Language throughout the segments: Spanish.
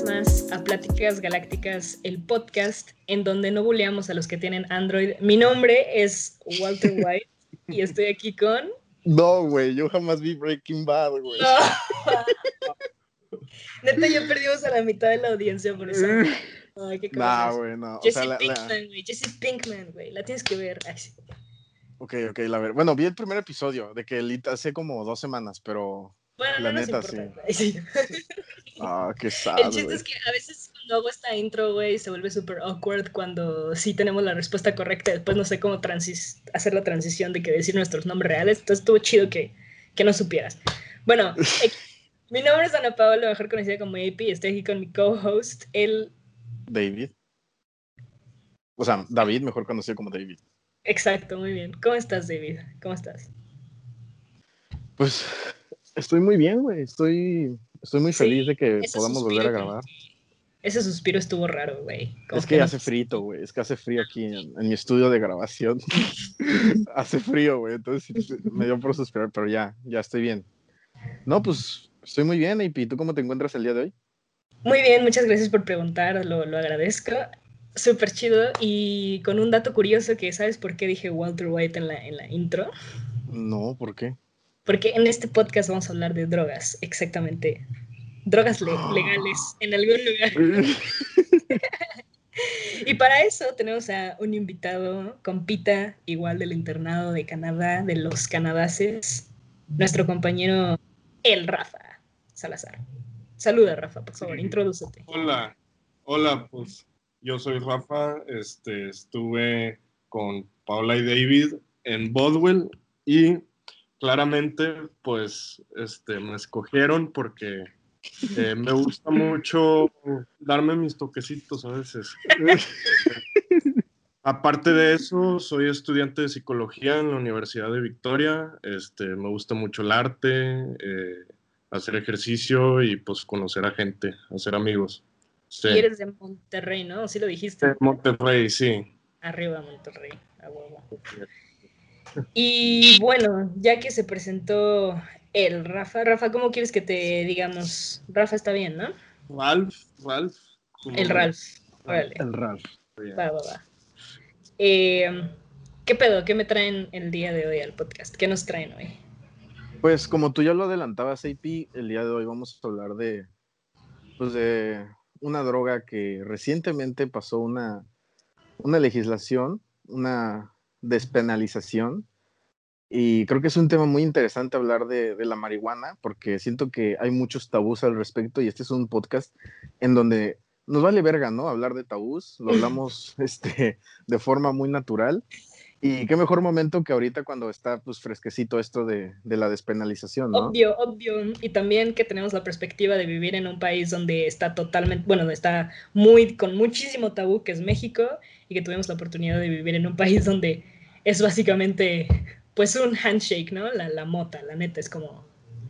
vez más a Pláticas Galácticas, el podcast en donde no buleamos a los que tienen Android. Mi nombre es Walter White y estoy aquí con. No, güey, yo jamás vi Breaking Bad, güey. Neta, ya perdimos a la mitad de la audiencia por eso. Ay, qué nah, güey, no. Jesse Pinkman, güey. Jesse Pinkman, güey. La tienes que ver. Ok, ok, la ver. Bueno, vi el primer episodio de que hace como dos semanas, pero bueno, la no neta, sí. Ah, qué sad, El chiste es que a veces cuando hago esta intro, güey, se vuelve súper awkward cuando sí tenemos la respuesta correcta. Después no sé cómo hacer la transición de que decir nuestros nombres reales. Entonces estuvo chido que, que no supieras. Bueno, mi nombre es Ana Paola, mejor conocida como AP, estoy aquí con mi co-host, el... David. O sea, David, mejor conocido como David. Exacto, muy bien. ¿Cómo estás, David? ¿Cómo estás? Pues Estoy muy bien, güey. Estoy, estoy muy feliz de que podamos volver a grabar. Ese suspiro estuvo raro, güey. Es que, hace frío, güey. Es que hace frío aquí en, mi estudio de grabación. hace frío, güey. Entonces me dio por suspirar, pero ya, ya estoy bien. No, pues estoy muy bien, ¿Y ¿Tú cómo te encuentras el día de hoy? Muy bien, muchas gracias por preguntar, lo, lo agradezco. Súper chido y con un dato curioso que, ¿sabes por qué dije Walter White en la, en la intro? No, ¿por qué? Porque en este podcast vamos a hablar de drogas, exactamente. Drogas legales en algún lugar. y para eso tenemos a un invitado, compita, igual del internado de Canadá, de los canadases, nuestro compañero El Rafa Salazar. Saluda, Rafa, por favor, introdúcete. Hola, hola, pues yo soy Rafa, este, estuve con Paula y David en Bodwell y claramente, pues, este, me escogieron porque eh, me gusta mucho darme mis toquecitos a veces. Aparte de eso, soy estudiante de psicología en la Universidad de Victoria. Este, me gusta mucho el arte, eh, hacer ejercicio y pues conocer a gente, hacer amigos. Y eres de Monterrey, ¿no? Sí lo dijiste. De Monterrey, sí. Arriba Monterrey, a huevo. Y bueno, ya que se presentó el Rafa, Rafa, ¿cómo quieres que te digamos? Rafa está bien, ¿no? Ralph, Ralph. El Ralph. Órale. El Ralph. Va, va, va. Eh, ¿Qué pedo? ¿Qué me traen el día de hoy al podcast? ¿Qué nos traen hoy? Pues como tú ya lo adelantabas, AP, el día de hoy vamos a hablar de, pues de una droga que recientemente pasó una, una legislación, una despenalización. Y creo que es un tema muy interesante hablar de, la marihuana, porque siento que hay muchos tabús al respecto y este es un podcast en donde nos vale verga, ¿no? Hablar de tabús, lo hablamos este, de forma muy natural. Y qué mejor momento que ahorita cuando está pues fresquecito esto de, de, la despenalización, ¿no? Obvio, obvio. Y también que tenemos la perspectiva de vivir en un país donde está totalmente, bueno, está muy, con muchísimo tabú, que es México, y que tuvimos la oportunidad de vivir en un país donde es básicamente pues un handshake, ¿no? La, la mota, la neta, es como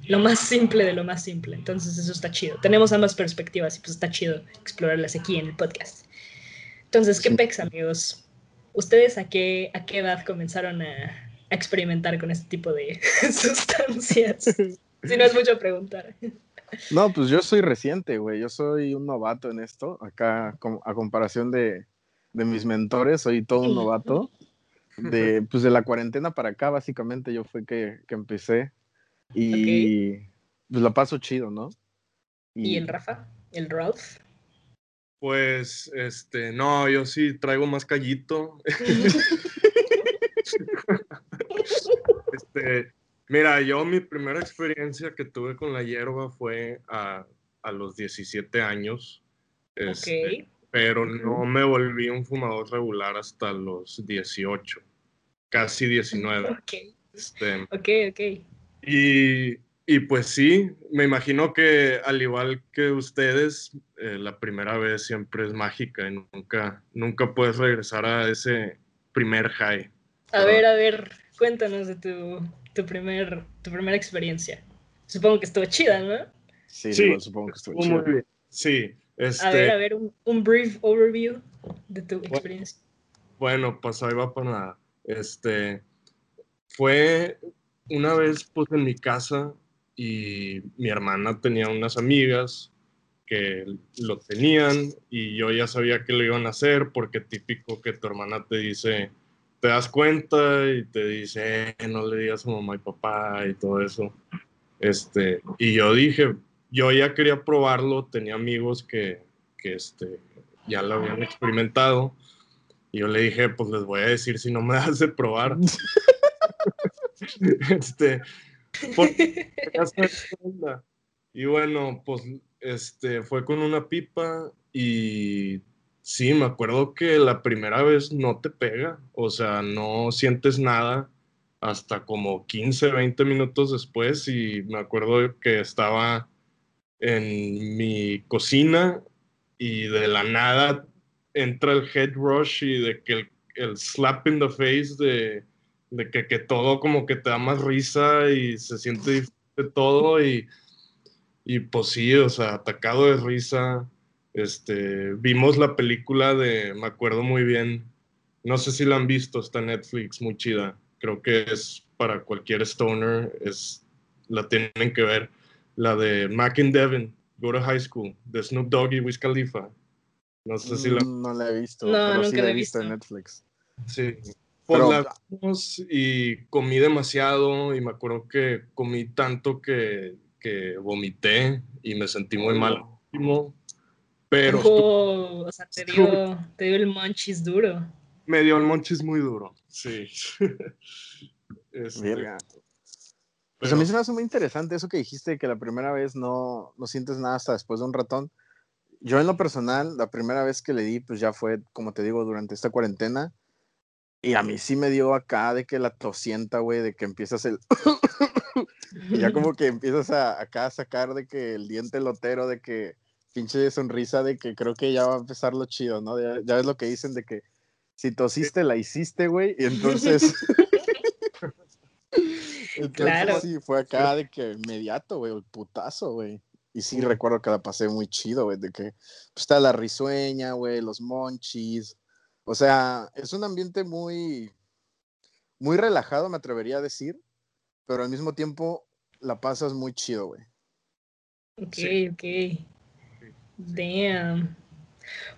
lo más simple de lo más simple. Entonces eso está chido. Tenemos ambas perspectivas y pues está chido explorarlas aquí en el podcast. Entonces, ¿qué pex, amigos? ¿Ustedes a qué, a qué edad comenzaron a, experimentar con este tipo de sustancias? si no es mucho preguntar. No, pues yo soy reciente, güey. Yo soy un novato en esto. Acá, a comparación de, de mis mentores, soy todo un novato. De, pues de la cuarentena para acá, básicamente, yo fue que, que empecé. Y pues la paso chido, ¿no? Y... el Rafa? ¿El Ralph? Pues, este, no, yo sí traigo más callito. este, mira, yo mi primera experiencia que tuve con la hierba fue a, a los 17 años. Este, pero no me volví un fumador regular hasta los 18, casi 19. Ok, este, ok. okay. Y, y, pues sí, me imagino que al igual que ustedes, eh, la primera vez siempre es mágica y nunca, nunca puedes regresar a ese primer high. A ver, a ver, cuéntanos de tu, tu, primer, tu primera experiencia. Supongo que estuvo chida, ¿no? Sí, sí supongo que estuvo chida. Muy bien. Sí, este, a ver, a ver, un, brief overview de tu experiencia. Bueno, pues ahí va para nada. Este, fue una vez pues en mi casa y mi hermana tenía unas amigas que lo tenían y yo ya sabía que lo iban a hacer porque típico que tu hermana te dice, te das cuenta y te dice, eh, no le digas a mamá y papá y todo eso. Este, y yo dije, yo ya quería probarlo, tenía amigos que, que este, ya lo habían experimentado. Y yo le dije, pues les voy a decir si no me das de probar. este, y bueno, pues este, fue con una pipa y sí, me acuerdo que la primera vez no te pega, o sea, no sientes nada hasta como 15, 20 minutos después y me acuerdo que estaba en mi cocina y de la nada entra el head rush y de que el, slap in the face de, de que, que, todo como que te da más risa y se siente todo y, y pues sí, o sea, atacado de risa. Este, vimos la película de, me acuerdo muy bien, no sé si la han visto, está en Netflix, muy chida. Creo que es para cualquier stoner, es, la tienen que ver. La de Mac and Devin, Go to High School, de Snoop Dogg y Wiz Khalifa. No sé si la... Mm, no la he visto, no, pero sí la he visto en Netflix. Sí. Pues la vimos y comí demasiado y me acuerdo que comí tanto que, que vomité y me sentí muy mal. Pero... Oh, o sea, te dio, te dio el monchis duro. Me dio el monchis muy duro, sí. este, Pues a mí se me hace muy interesante eso que dijiste, que la primera vez no, no sientes nada hasta después de un ratón. Yo en lo personal, la primera vez que le di, pues ya fue, como te digo, durante esta cuarentena. Y a mí sí me dio acá de que la tosienta, güey, de que empiezas el... y ya como que empiezas a, acá a sacar de que el diente lotero, de que pinche sonrisa, de que creo que ya va a empezar lo chido, ¿no? Ya, ya ves lo que dicen de que si tosiste, la hiciste, güey, y entonces... entonces Claro. sí, fue acá de que inmediato, güey, el putazo, güey. Y sí recuerdo que la pasé muy chido, güey, de que pues, está la risueña, güey, los monchis. O sea, es un ambiente muy, muy relajado, me atrevería a decir, pero al mismo tiempo la pasas muy chido, güey. Ok, Sí. ok. Damn.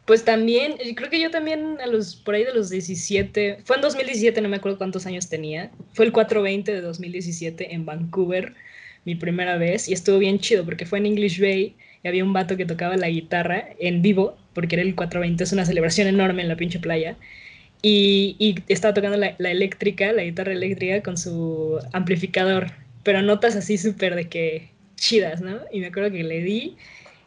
Pues también, creo que yo también a los, por ahí de los 17, fue en 2017, no me acuerdo cuántos años tenía, fue el 420 de 2017 en Vancouver, mi primera vez, y estuvo bien chido porque fue en English Bay y había un vato que tocaba la guitarra en vivo, porque era el 420, es una celebración enorme en la pinche playa, y, y estaba tocando la, eléctrica, la guitarra eléctrica con su amplificador, pero notas así súper de que chidas, ¿no? Y me acuerdo que le di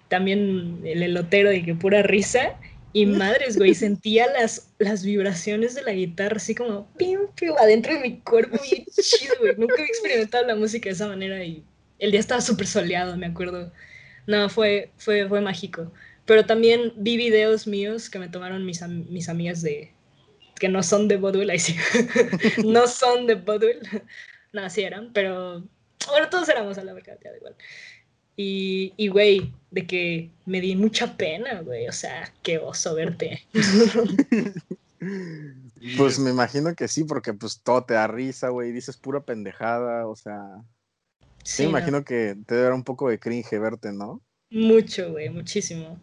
también el elotero de que pura risa. Y madres, güey, sentía las, las vibraciones de la guitarra así como pim, pim, adentro de mi cuerpo, bien chido, güey. Nunca había experimentado la música de esa manera y el día estaba súper soleado, me acuerdo. No, fue, fue, fue mágico. Pero también vi videos míos que me tomaron mis, mis amigas de que no son de Bodwell, ahí sí. no son de Bodwell. No, sí pero bueno, todos éramos a la verdad, ya da igual. Y, y, güey, de que me di mucha pena, güey. O sea, qué oso verte. Pues es- me imagino que sí, porque pues todo te da risa, güey, dices pura pendejada, o sea, sí, me no, imagino que te debe dar un poco de cringe verte, ¿no? Mucho, güey, muchísimo.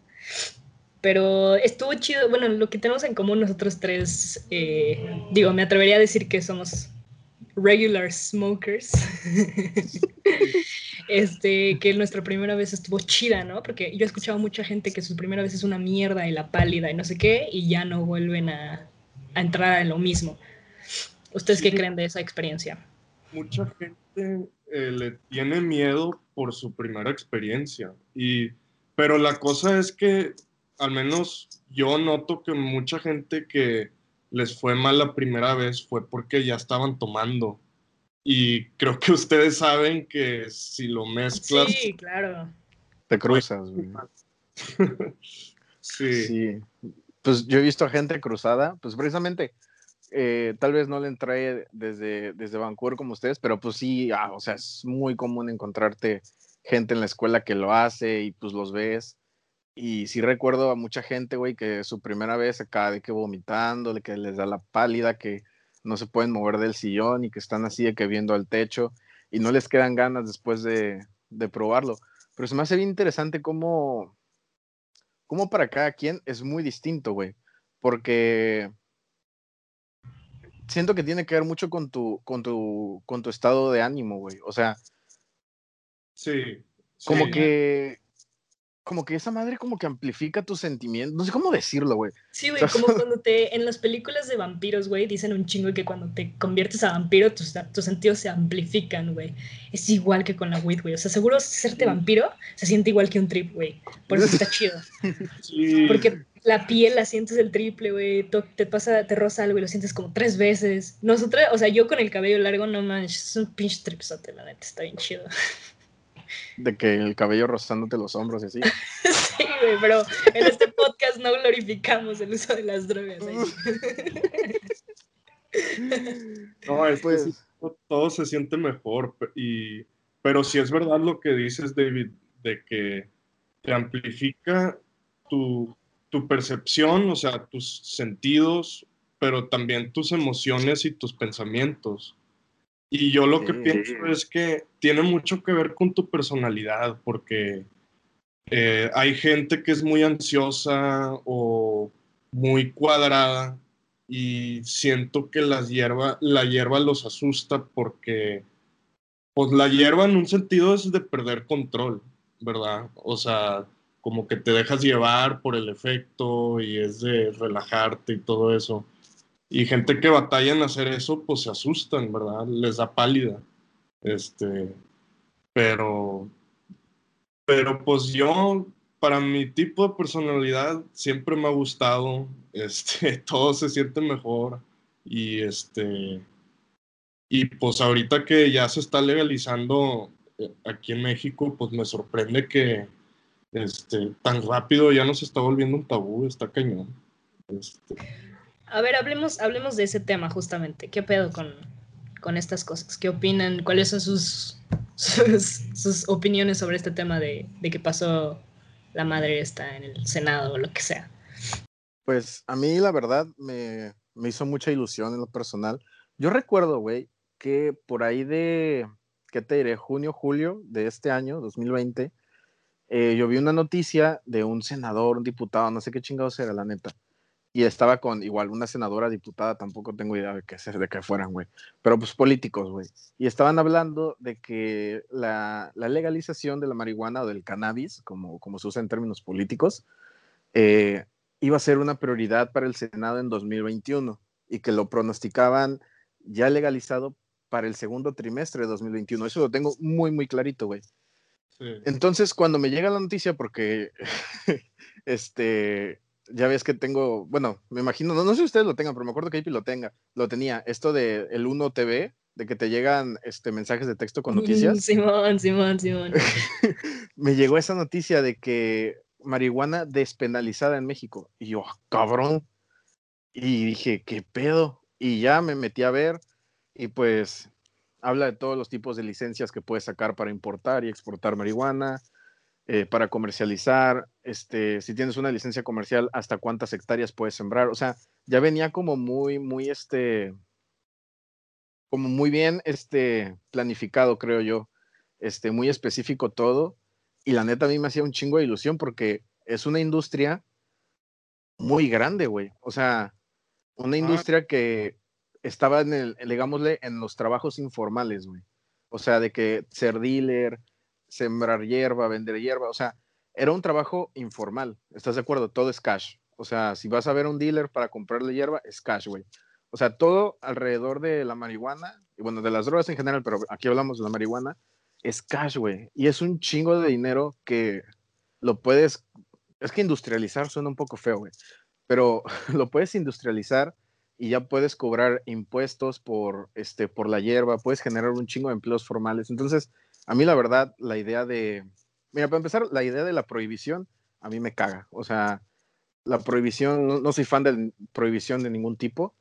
Pero estuvo chido. Bueno, lo que tenemos en común nosotros tres, eh, digo, me atrevería a decir que somos regular smokers. este, que nuestra primera vez estuvo chida, ¿no? Porque yo he escuchado mucha gente que su primera vez es una mierda y la pálida y no sé qué, y ya no vuelven a, a entrar en lo mismo. ¿Ustedes qué creen de esa experiencia? mucha gente eh, le tiene miedo por su primera experiencia. Y, pero la cosa es que, al menos yo noto que mucha gente que les fue mal la primera vez fue porque ya estaban tomando. Y creo que ustedes saben que si lo mezclas... Sí, claro. Te cruzas, güey. sí. Sí. Pues yo he visto a gente cruzada, pues precisamente, eh, tal vez no le entré desde, desde Vancouver como ustedes, pero pues sí, ah, o sea, es muy común encontrarte gente en la escuela que lo hace y pues los ves. Y sí recuerdo a mucha gente, güey, que su primera vez acá de que vomitando, de que les da la pálida, que no se pueden mover del sillón y que están así de que viendo al techo y no les quedan ganas después de, de probarlo. Pero se me hace bien interesante cómo, como para cada quien es muy distinto, güey. Porque siento que tiene que ver mucho con tu, con tu, con tu estado de ánimo, güey. O sea, sí, como que como que esa madre como que amplifica tus sentimientos. No sé cómo decirlo, güey. Sí, güey, como cuando te. En las películas de vampiros, güey, dicen un chingo que cuando te conviertes a vampiro, tus, tus sentidos se amplifican, güey. Es igual que con la weed, güey. O sea, seguro serte vampiro se siente igual que un trip, güey. Por eso está chido. Sí. Porque la piel la sientes el triple, güey. Te pasa, te roza algo y lo sientes como tres veces. Nosotras, o sea, yo con el cabello largo, no manches, es un pinche tripsote, la neta, está bien chido. De que el cabello rozándote los hombros y así. sí, güey, pero en este podcast no glorificamos el uso de las drogas. no, es pues, todo se siente mejor. Y, pero sí es verdad lo que dices, David, de que te amplifica tu, tu percepción, o sea, tus sentidos, pero también tus emociones y tus pensamientos. Y yo lo que pienso es que tiene mucho que ver con tu personalidad, porque eh, hay gente que es muy ansiosa o muy cuadrada y siento que las hierba, la hierba los asusta porque pues la hierba en un sentido es de perder control, ¿verdad? O sea, como que te dejas llevar por el efecto y es de relajarte y todo eso. Y gente que batalla en hacer eso, pues se asustan, ¿verdad? Les da pálida. Este, pero, pero pues yo, para mi tipo de personalidad, siempre me ha gustado, este, todo se siente mejor y este, y pues ahorita que ya se está legalizando eh, aquí en México, pues me sorprende que este, tan rápido ya no se está volviendo un tabú, está cañón. Este, a ver, hablemos, hablemos de ese tema justamente. ¿Qué pedo con, con estas cosas? ¿Qué opinan? ¿Cuáles son sus, sus, opiniones sobre este tema de, de pasó la madre esta en el Senado o lo que sea? Pues a mí la verdad me, me hizo mucha ilusión en lo personal. Yo recuerdo, güey, que por ahí de, ¿qué te diré? Junio, julio de este año, 2020, eh, yo vi una noticia de un senador, un diputado, no sé qué chingados era, la neta, y estaba con igual una senadora diputada, tampoco tengo idea de qué, de qué fueran, güey, pero pues políticos, güey. Y estaban hablando de que la, la, legalización de la marihuana o del cannabis, como, como se usa en términos políticos, eh, iba a ser una prioridad para el Senado en 2021 y que lo pronosticaban ya legalizado para el segundo trimestre de 2021. Eso lo tengo muy, muy clarito, güey. Entonces, cuando me llega la noticia, porque este, ya ves que tengo, bueno, me imagino, no, no sé si ustedes lo tengan, pero me acuerdo que IP lo tenga, lo tenía, esto de el 1 TV, de que te llegan este, mensajes de texto con noticias. Simón, Simón, Simón. me llegó esa noticia de que marihuana despenalizada en México. Y yo, ah, cabrón. Y dije, ¿qué pedo? Y ya me metí a ver y pues habla de todos los tipos de licencias que puedes sacar para importar y exportar marihuana, eh, para comercializar, este, si tienes una licencia comercial, hasta cuántas hectáreas puedes sembrar. O sea, ya venía como muy, muy, este, como muy bien, este, planificado, creo yo, este, muy específico todo. Y la neta a mí me hacía un chingo de ilusión porque es una industria muy grande, güey. O sea, una industria que estaba en el, digámosle, en los trabajos informales, güey. O sea, de que ser dealer, sembrar hierba, vender hierba, o sea, era un trabajo informal, ¿estás de acuerdo? Todo es cash. O sea, si vas a ver un dealer para comprarle hierba, es cash, güey. O sea, todo alrededor de la marihuana, y bueno, de las drogas en general, pero aquí hablamos de la marihuana, es cash, güey. Y es un chingo de dinero que lo puedes, es que industrializar suena un poco feo, güey, pero lo puedes industrializar y ya puedes cobrar impuestos por, este, por la hierba, puedes generar un chingo de empleos formales. Entonces, a mí la verdad, la idea de, mira, para empezar, la idea de la prohibición a mí me caga. O sea, la prohibición, no, soy fan de prohibición de ningún tipo,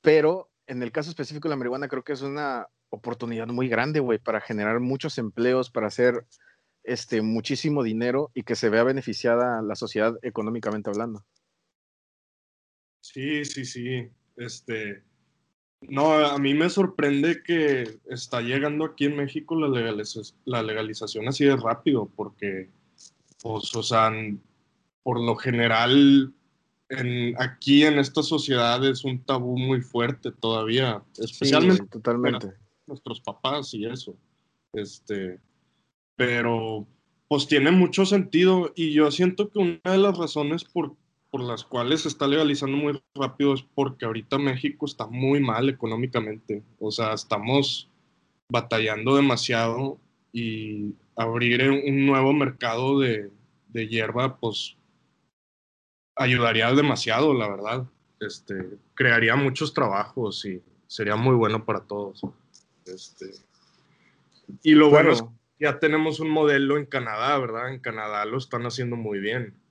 pero en el caso específico de la marihuana creo que es una oportunidad muy grande, güey, para generar muchos empleos, para hacer este, muchísimo dinero y que se vea beneficiada la sociedad económicamente hablando. Sí, sí, sí. Este, no, a mí me sorprende que está llegando aquí en México la, legalización, la legalización así de rápido, porque, pues, o sea, por lo general en, aquí en esta sociedad es un tabú muy fuerte todavía, especialmente totalmente. nuestros papás y eso. Este, pero pues tiene mucho sentido y yo siento que una de las razones por, por las cuales se está legalizando muy rápido es porque ahorita México está muy mal económicamente, o sea, estamos batallando demasiado y abrir un nuevo mercado de, de hierba, pues ayudaría demasiado, la verdad. Este, crearía muchos trabajos y sería muy bueno para todos. Este, y lo bueno, es que ya tenemos un modelo en Canadá, ¿verdad? En Canadá lo están haciendo muy bien.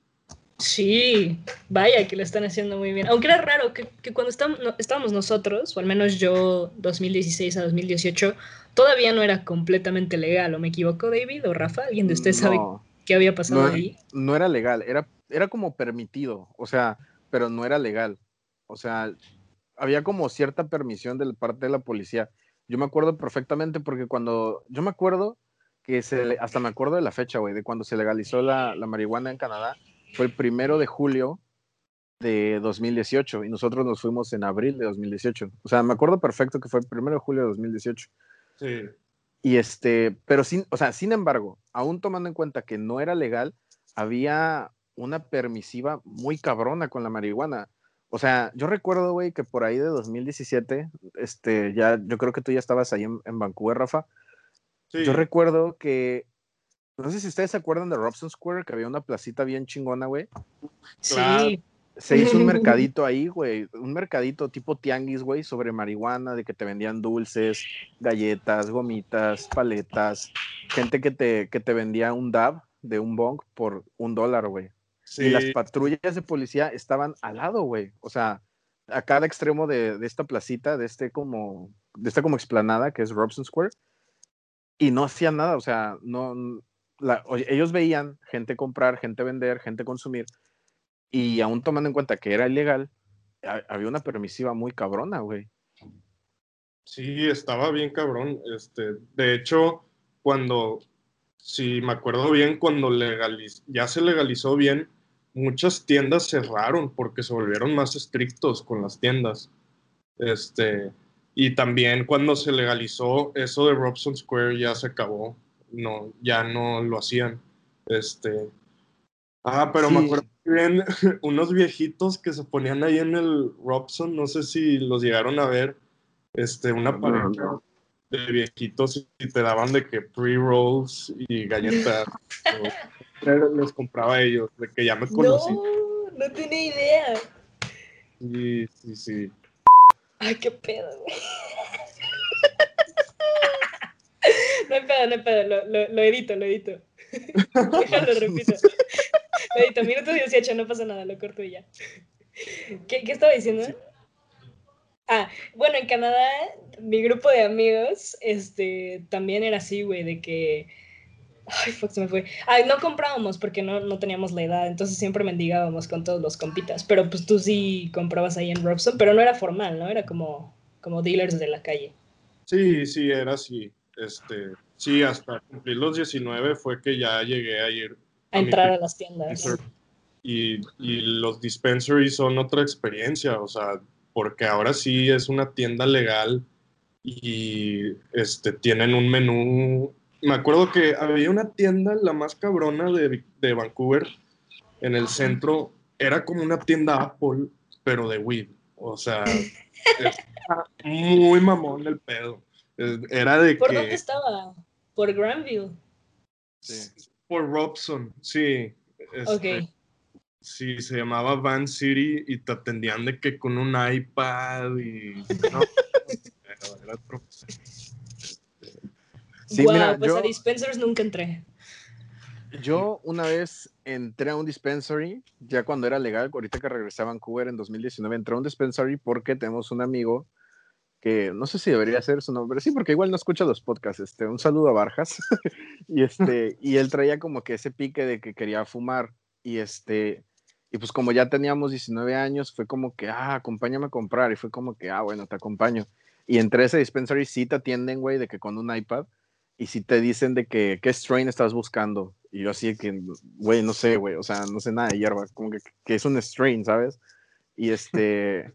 Sí, vaya que lo están haciendo muy bien. Aunque era raro que, cuando estábamos, nosotros, o al menos yo 2016 a 2018, todavía no era completamente legal. ¿O me equivoco, David o Rafa? ¿Alguien de ustedes sabe qué había pasado ahí? No era legal, era era como permitido, o sea, pero no era legal. O sea, había como cierta permisión de parte de la policía. Yo me acuerdo perfectamente porque cuando, yo me acuerdo que se, hasta me acuerdo de la fecha, güey, de cuando se legalizó la, la marihuana en Canadá, fue el primero de julio de 2018 y nosotros nos fuimos en abril de 2018. O sea, me acuerdo perfecto que fue el primero de julio de 2018. Sí. Y este, pero sin, o sea, sin embargo, aún tomando en cuenta que no era legal, había una permisiva muy cabrona con la marihuana. O sea, yo recuerdo, güey, que por ahí de 2017, este, ya, yo creo que tú ya estabas ahí en, Vancouver, Rafa. Yo recuerdo que, no sé si ustedes se acuerdan de Robson Square, que había una placita bien chingona, güey. Sí. Se hizo un mercadito ahí, güey, un mercadito tipo tianguis, güey, sobre marihuana, de que te vendían dulces, galletas, gomitas, paletas, gente que te, que te vendía un dab de un bong por un dólar, güey. Y las patrullas de policía estaban al lado, güey. O sea, a cada extremo de, esta placita, de este como, de esta como explanada que es Robson Square. Y no hacían nada, o sea, no, ellos veían gente comprar, gente vender, gente consumir. Y aún tomando en cuenta que era ilegal, había una permisiva muy cabrona, güey. Sí, estaba bien cabrón. Este, de hecho, cuando, si me acuerdo bien, cuando legaliz ya se legalizó bien, muchas tiendas cerraron porque se volvieron más estrictos con las tiendas. Este, y también cuando se legalizó eso de Robson Square ya se acabó. No, ya no lo hacían. Este, ah, pero me acuerdo bien unos viejitos que se ponían ahí en el Robson, no sé si los llegaron a ver, este, una pareja de viejitos y te daban de que pre-rolls y galletas. les compraba a ellos, de que ya me conocí. No, no tenía idea. Sí, sí, sí. Ay, qué pedo, güey. Pedo, no hay pedo, lo, lo, lo edito, lo edito. Déjalo, repito. Lo edito, minuto 18, no pasa nada, lo corto y ya. ¿Qué, qué estaba diciendo? Ah, bueno, en Canadá, mi grupo de amigos, este, también era así, güey, de que Ay, fuck, se me fue. Ay, no comprábamos porque no, no teníamos la edad, entonces siempre mendigábamos con todos los compitas. Pero pues tú sí comprabas ahí en Robson, pero no era formal, ¿no? Era como, como dealers de la calle. Sí, sí, era así. Este, sí, hasta cumplir los 19 fue que ya llegué a ir. A, entrar a las tiendas. Y, y los dispensaries son otra experiencia, o sea, porque ahora sí es una tienda legal y este, tienen un menú me acuerdo que había una tienda, la más cabrona de, de Vancouver, en el centro, era como una tienda Apple, pero de weed. O sea, muy mamón el pedo. Era de ¿Por dónde estaba? ¿Por Granville? Sí. Por Robson, sí. Este, ok. Sí, se llamaba Van City y te atendían de que con un iPad y... No, era otro... Sí, mira, pues a dispensers nunca entré. Yo una vez entré a un dispensary, ya cuando era legal, ahorita que regresé a Vancouver en 2019, entré a un dispensary porque tenemos un amigo que no sé si debería ser su nombre, sí, porque igual no escucha los podcasts, este, un saludo a Barjas, y este, y él traía como que ese pique de que quería fumar, y este, y pues como ya teníamos 19 años, fue como que, ah, acompáñame a comprar, y fue como que, ah, bueno, te acompaño, y entré a ese dispensary, sí te atienden, güey, de que con un iPad, y si te dicen de que qué strain estás buscando, y yo así que, güey, no sé, güey, o sea, no sé nada de hierba, como que, que es un strain, ¿sabes? Y este,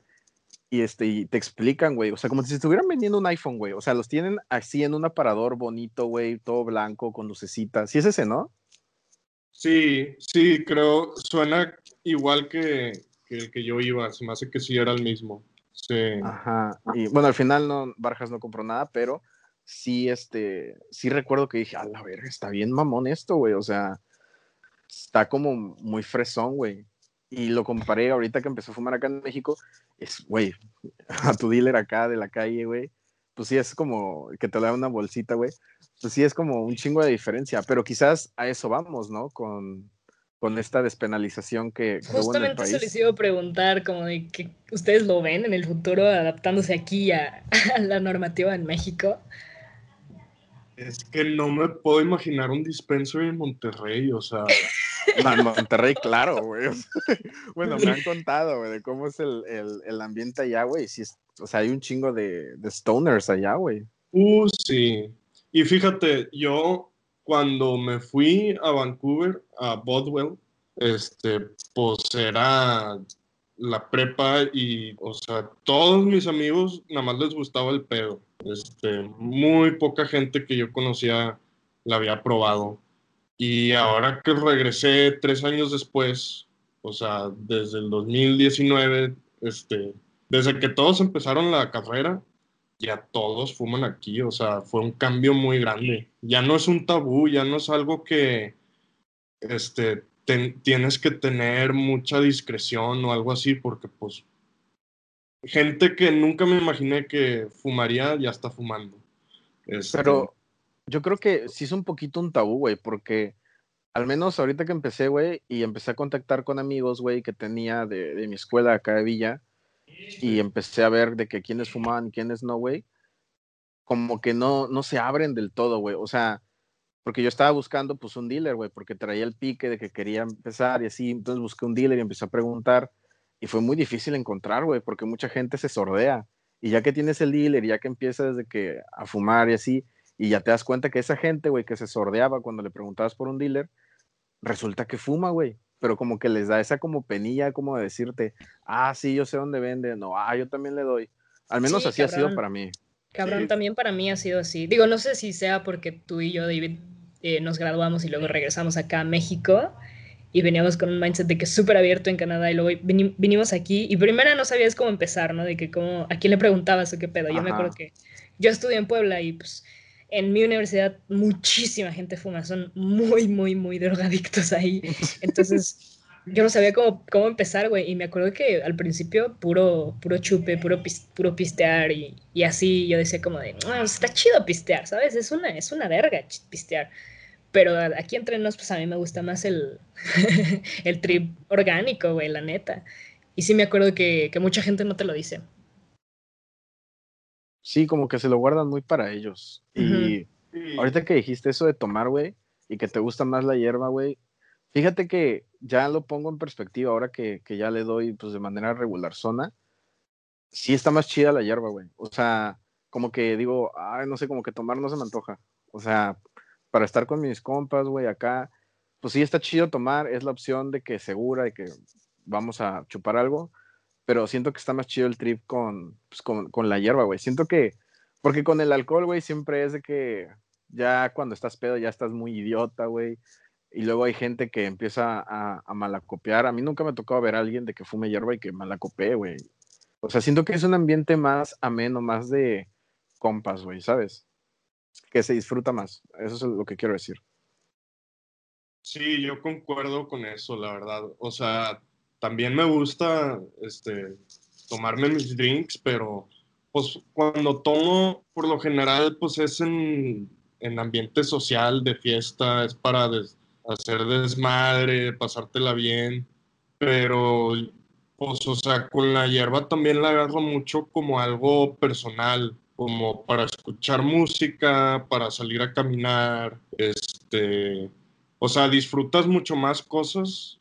y este, y te explican, güey, o sea, como si estuvieran vendiendo un iPhone, güey, o sea, los tienen así en un aparador bonito, güey, todo blanco, con lucecitas, ¿sí es ese, no? Sí, sí, creo, suena igual que, que el que yo iba, se me hace que sí era el mismo. Sí. Ajá, y bueno, al final no, Barjas no compró nada, pero sí, este, sí recuerdo que dije, a la verga, está bien mamón esto, güey, o sea, está como muy fresón, güey. Y lo comparé ahorita que empezó a fumar acá en México, es, güey, a tu dealer acá de la calle, güey, pues sí es como que te da una bolsita, güey, pues sí es como un chingo de diferencia, pero quizás a eso vamos, ¿no? Con, con esta despenalización que, Justamente se les iba a preguntar, como de que ustedes lo ven en el futuro adaptándose aquí a, a la normativa en México. Es que no me puedo imaginar un dispensary en Monterrey, o sea. en Monterrey, claro, güey. Bueno, me han contado, güey, de cómo es el, el, ambiente allá, güey. Si o sea, hay un chingo de, de stoners allá, güey. Uh, sí. Y fíjate, yo cuando me fui a Vancouver, a Bodwell, este, pues era la prepa y, o sea, todos mis amigos nada más les gustaba el pedo. Este, muy poca gente que yo conocía la había probado. Y ahora que regresé tres años después, o sea, desde el 2019, este, desde que todos empezaron la carrera, ya todos fuman aquí, o sea, fue un cambio muy grande. Ya no es un tabú, ya no es algo que, este, tienes que tener mucha discreción o algo así, porque pues gente que nunca me imaginé que fumaría ya está fumando. Este, Pero yo creo que sí es un poquito un tabú, güey, porque al menos ahorita que empecé, güey, y empecé a contactar con amigos, güey, que tenía de, de, mi escuela acá de Villa, y empecé a ver de que quiénes fumaban y quiénes no, güey, como que no, no se abren del todo, güey. O sea, porque yo estaba buscando pues un dealer, güey, porque traía el pique de que quería empezar y así, entonces busqué un dealer y empecé a preguntar y fue muy difícil encontrar, güey, porque mucha gente se sordea y ya que tienes el dealer, ya que empiezas desde que a fumar y así, y ya te das cuenta que esa gente, güey, que se sordeaba cuando le preguntabas por un dealer, resulta que fuma, güey, pero como que les da esa como penilla como de decirte, ah, sí, yo sé dónde vende, no, ah, yo también le doy. Al menos así ha sido para mí. Cabrón, también para mí ha sido así. Digo, no sé si sea porque tú y yo, David, eh, nos graduamos y luego regresamos acá a México y veníamos con un mindset de que es súper abierto en Canadá y luego vinimos aquí y primero no sabías cómo empezar, ¿no? De que cómo, a quién le preguntabas o qué pedo. Yo me acuerdo que yo estudié en Puebla y pues en mi universidad muchísima gente fuma, son muy, muy, muy drogadictos ahí. Entonces yo no sabía cómo, cómo empezar, güey. Y me acuerdo que al principio puro, puro chupe, puro, puro pistear y, y, así yo decía como de, ah, está chido pistear, ¿sabes? Es una, es una verga pistear. Pero aquí entre nos, pues a mí me gusta más el, el trip orgánico, güey, la neta. Y sí me acuerdo que, que mucha gente no te lo dice. Sí, como que se lo guardan muy para ellos. Y ahorita que dijiste eso de tomar, güey, y que te gusta más la hierba, güey, Fíjate que ya lo pongo en perspectiva ahora que, que ya le doy pues de manera regular zona. Sí está más chida la hierba, güey. O sea, como que digo, ay, no sé, como que tomar no se me antoja. O sea, para estar con mis compas, güey, acá, pues sí está chido tomar, es la opción de que segura, de que vamos a chupar algo, pero siento que está más chido el trip con, pues, con, con la hierba, güey. Siento que, porque con el alcohol, güey, siempre es de que ya cuando estás pedo ya estás muy idiota, güey y luego hay gente que empieza a, a, malacopiar. A mí nunca me ha tocado ver a alguien de que fume hierba y que malacopee, güey. O sea, siento que es un ambiente más ameno, más de compas, güey, ¿sabes? Que se disfruta más. Eso es lo que quiero decir. Sí, yo concuerdo con eso, la verdad. O sea, también me gusta este, tomarme mis drinks, pero pues cuando tomo, por lo general, pues es en, en ambiente social, de fiesta, es para hacer desmadre, pasártela bien, pero pues, o sea, con la hierba también la agarro mucho como algo personal, como para escuchar música, para salir a caminar, este, o sea, disfrutas mucho más cosas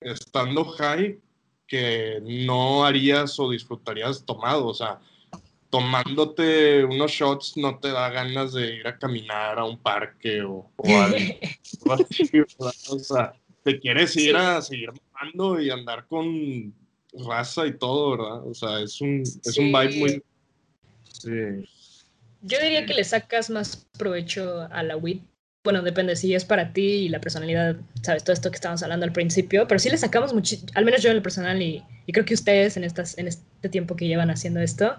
estando high que no harías o disfrutarías tomado, o sea, tomándote unos shots no te da ganas de ir a caminar a un parque o, algo así, O sea, te quieres ir a seguir mamando y andar con raza y todo, ¿verdad? O sea, es un, es un vibe muy... Sí. Yo diría que le sacas más provecho a la weed bueno, depende si es para ti y la personalidad, sabes, todo esto que estábamos hablando al principio, pero sí le sacamos mucho, al menos yo en lo personal y, creo que ustedes en, estas, en este tiempo que llevan haciendo esto,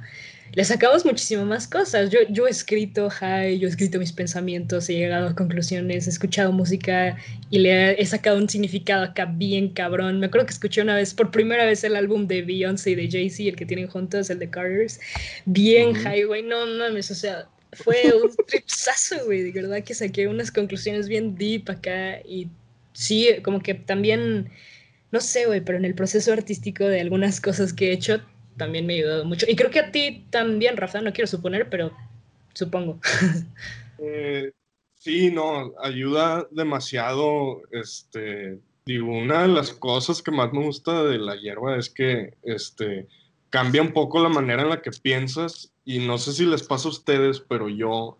le sacamos muchísimo más cosas. Yo, yo he escrito, hi, yo he escrito mis pensamientos, he llegado a conclusiones, he escuchado música y le he, sacado un significado acá bien cabrón. Me acuerdo que escuché una vez, por primera vez, el álbum de Beyoncé y de Jay-Z, el que tienen juntos, el de Carters, bien highway, no mames, o sea fue un tripsazo, güey, de verdad que saqué unas conclusiones bien deep acá y sí, como que también, no sé, güey, pero en el proceso artístico de algunas cosas que he hecho también me ha ayudado mucho. Y creo que a ti también, Rafa, no quiero suponer, pero supongo. Eh, sí, no, ayuda demasiado, este, digo, una de las cosas que más me gusta de la hierba es que, este, cambia un poco la manera en la que piensas y no sé si les pasa a ustedes, pero yo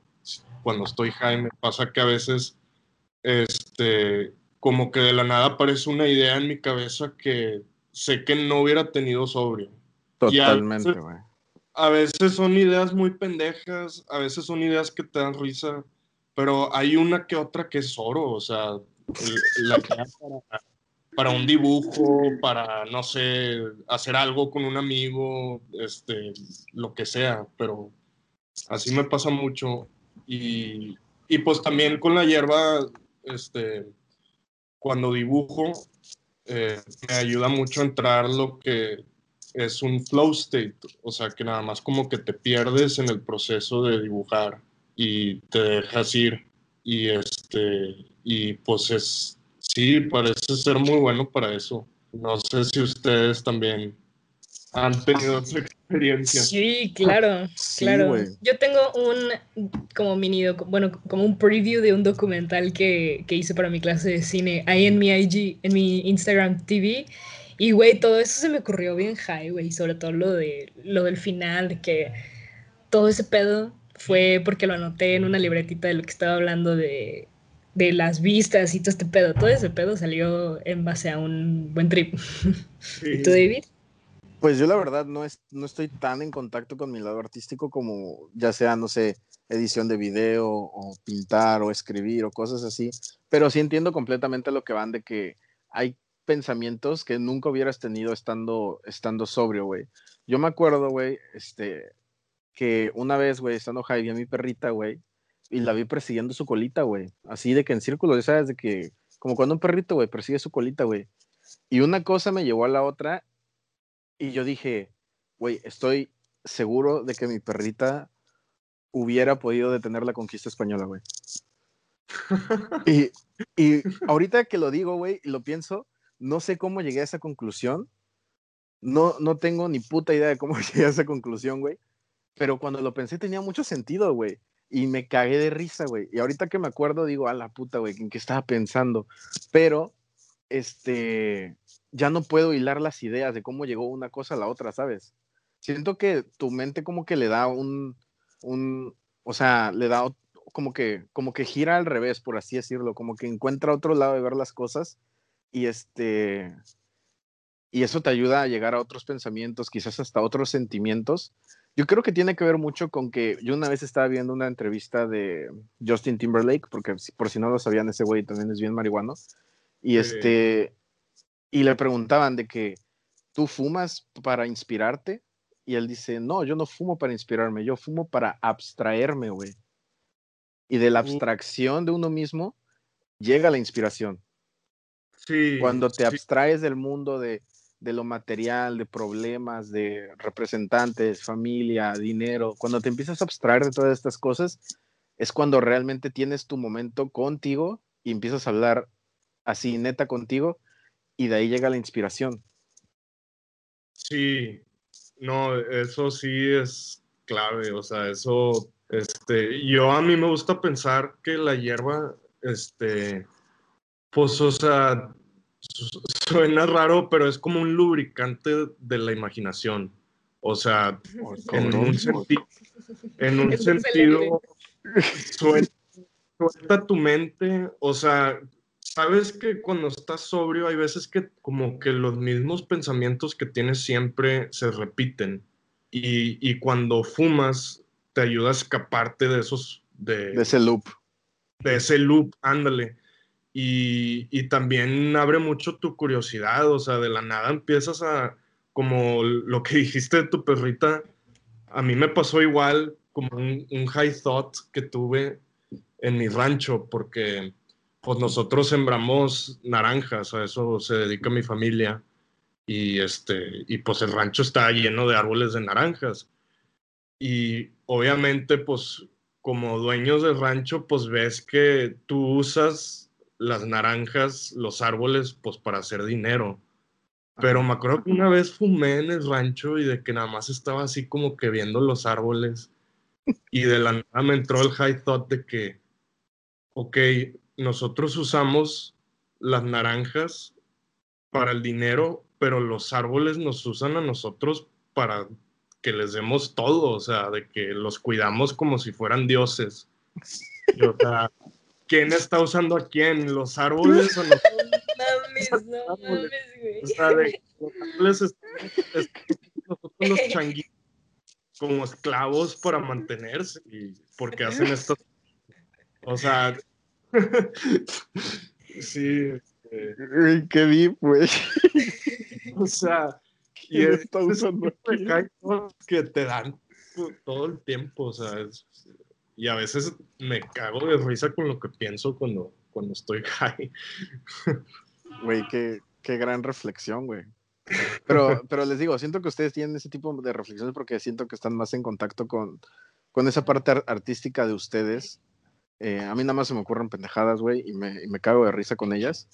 cuando estoy Jaime pasa que a veces este como que de la nada aparece una idea en mi cabeza que sé que no hubiera tenido sobrio. Totalmente, güey. A, veces son ideas muy pendejas, a veces son ideas que te dan risa, pero hay una que otra que es oro, o sea, la que para, para un dibujo, para, no sé, hacer algo con un amigo, este, lo que sea, pero así me pasa mucho. Y, y pues también con la hierba, este, cuando dibujo, eh, me ayuda mucho a entrar lo que es un flow state, o sea, que nada más como que te pierdes en el proceso de dibujar y te dejas ir y este y pues es sí, parece ser muy bueno para eso. No sé si ustedes también han tenido esa experiencia. Sí, claro, claro. Yo tengo un como mini, bueno, como un preview de un documental que, que, hice para mi clase de cine ahí en mi IG, en mi Instagram TV. Y güey, todo eso se me ocurrió bien high, güey, sobre todo lo de lo del final, de que todo ese pedo fue porque lo anoté en una libretita de lo que estaba hablando de de las vistas y todo este pedo. Todo ese pedo salió en base a un buen trip. ¿Y tú, David? Pues yo la verdad no, es, no estoy tan en contacto con mi lado artístico como ya sea, no sé, edición de video o pintar o escribir o cosas así, pero sí entiendo completamente lo que van de que hay pensamientos que nunca hubieras tenido estando, estando sobrio, güey. Yo me acuerdo, güey, este, que una vez, güey, estando high, vi a mi perrita, güey, y la vi persiguiendo su colita, güey. Así de que en círculo, ¿sabes? De que, como cuando un perrito, güey, persigue su colita, güey. Y una cosa me llevó a la otra y yo dije, güey, estoy seguro de que mi perrita hubiera podido detener la conquista española, güey. y, y ahorita que lo digo, güey, y lo pienso, no sé cómo llegué a esa conclusión. No, no tengo ni puta idea de cómo llegué a esa conclusión, güey. Pero cuando lo pensé tenía mucho sentido, güey y me cagué de risa, güey. Y ahorita que me acuerdo, digo, a la puta, güey, ¿en qué estaba pensando? Pero, este, ya no puedo hilar las ideas de cómo llegó una cosa a la otra, ¿sabes? Siento que tu mente como que le da un, un, o sea, le da como que, como que gira al revés, por así decirlo, como que encuentra otro lado de ver las cosas y este, y eso te ayuda a llegar a otros pensamientos, quizás hasta otros sentimientos yo creo que tiene que ver mucho con que yo una vez estaba viendo una entrevista de Justin Timberlake, porque por si no lo sabían, ese güey también es bien marihuano. Y este y le preguntaban de que tú fumas para inspirarte y él dice, "No, yo no fumo para inspirarme, yo fumo para abstraerme, güey." Y de la abstracción de uno mismo llega la inspiración. Sí. Cuando te abstraes del mundo de de lo material, de problemas, de representantes, familia, dinero, cuando te empiezas a abstraer de todas estas cosas, es cuando realmente tienes tu momento contigo y empiezas a hablar así neta contigo y de ahí llega la inspiración. Sí, no, eso sí es clave, o sea, eso, este, yo a mí me gusta pensar que la hierba, este, pues, o sea, suena raro, pero es como un lubricante de la imaginación. O sea, en un, en un sentido, suelta tu mente, o sea, sabes que cuando estás sobrio hay veces que como que los mismos pensamientos que tienes siempre se repiten y, cuando fumas te ayuda a escaparte de esos... De, ese loop. De ese loop, ándale. Y, y, también abre mucho tu curiosidad, o sea, de la nada empiezas a, como lo que dijiste de tu perrita, a mí me pasó igual como un, un high thought que tuve en mi rancho, porque pues nosotros sembramos naranjas, a eso se dedica mi familia, y, este, y pues el rancho está lleno de árboles de naranjas. Y obviamente, pues como dueños del rancho, pues ves que tú usas las naranjas, los árboles, pues para hacer dinero. Pero me acuerdo que una vez fumé en el rancho y de que nada más estaba así como que viendo los árboles y de la nada me entró el high thought de que, ok, nosotros usamos las naranjas para el dinero, pero los árboles nos usan a nosotros para que les demos todo, o sea, de que los cuidamos como si fueran dioses. o sea, ¿quién está usando a quién? ¿Los árboles o los... No mames, no mames, güey. O sea, de, los árboles están, nosotros los changuitos como esclavos para mantenerse y porque hacen esto. O sea, sí. Este... Qué deep, güey. O sea, y está usando que te dan todo el tiempo, o sea, y a veces me cago de risa con lo que pienso cuando, cuando estoy high. Güey, qué, qué gran reflexión, güey. Pero, pero les digo, siento que ustedes tienen ese tipo de reflexiones porque siento que están más en contacto con, con esa parte artística de ustedes. Eh, a mí nada más se me ocurren pendejadas, güey, y me, y me cago de risa con ellas.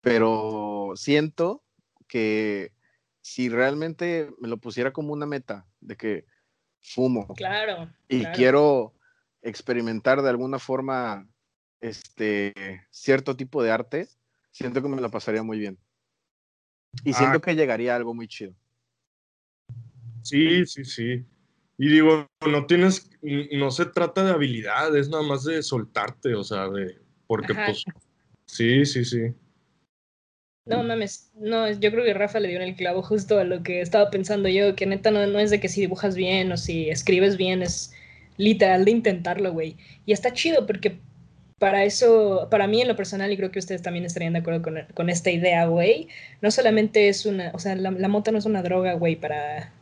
Pero siento que si realmente me lo pusiera como una meta de que fumo claro, y quiero experimentar de alguna forma este cierto tipo de arte, siento que me la pasaría muy bien. Y siento ah. que llegaría a algo muy chido. Sí, sí, sí. Y digo, no tienes, no se trata de habilidad, es nada más de soltarte, o sea, de, porque pues, sí, sí, sí. No mames, no, yo creo que Rafa le dio en el clavo justo a lo que estaba pensando yo, que neta no, no es de que si dibujas bien o si escribes bien, es literal de intentarlo, güey. Y está chido porque para eso, para mí en lo personal, y creo que ustedes también estarían de acuerdo con, con esta idea, güey, no solamente es una, o sea, la, la mota no es una droga, güey, para,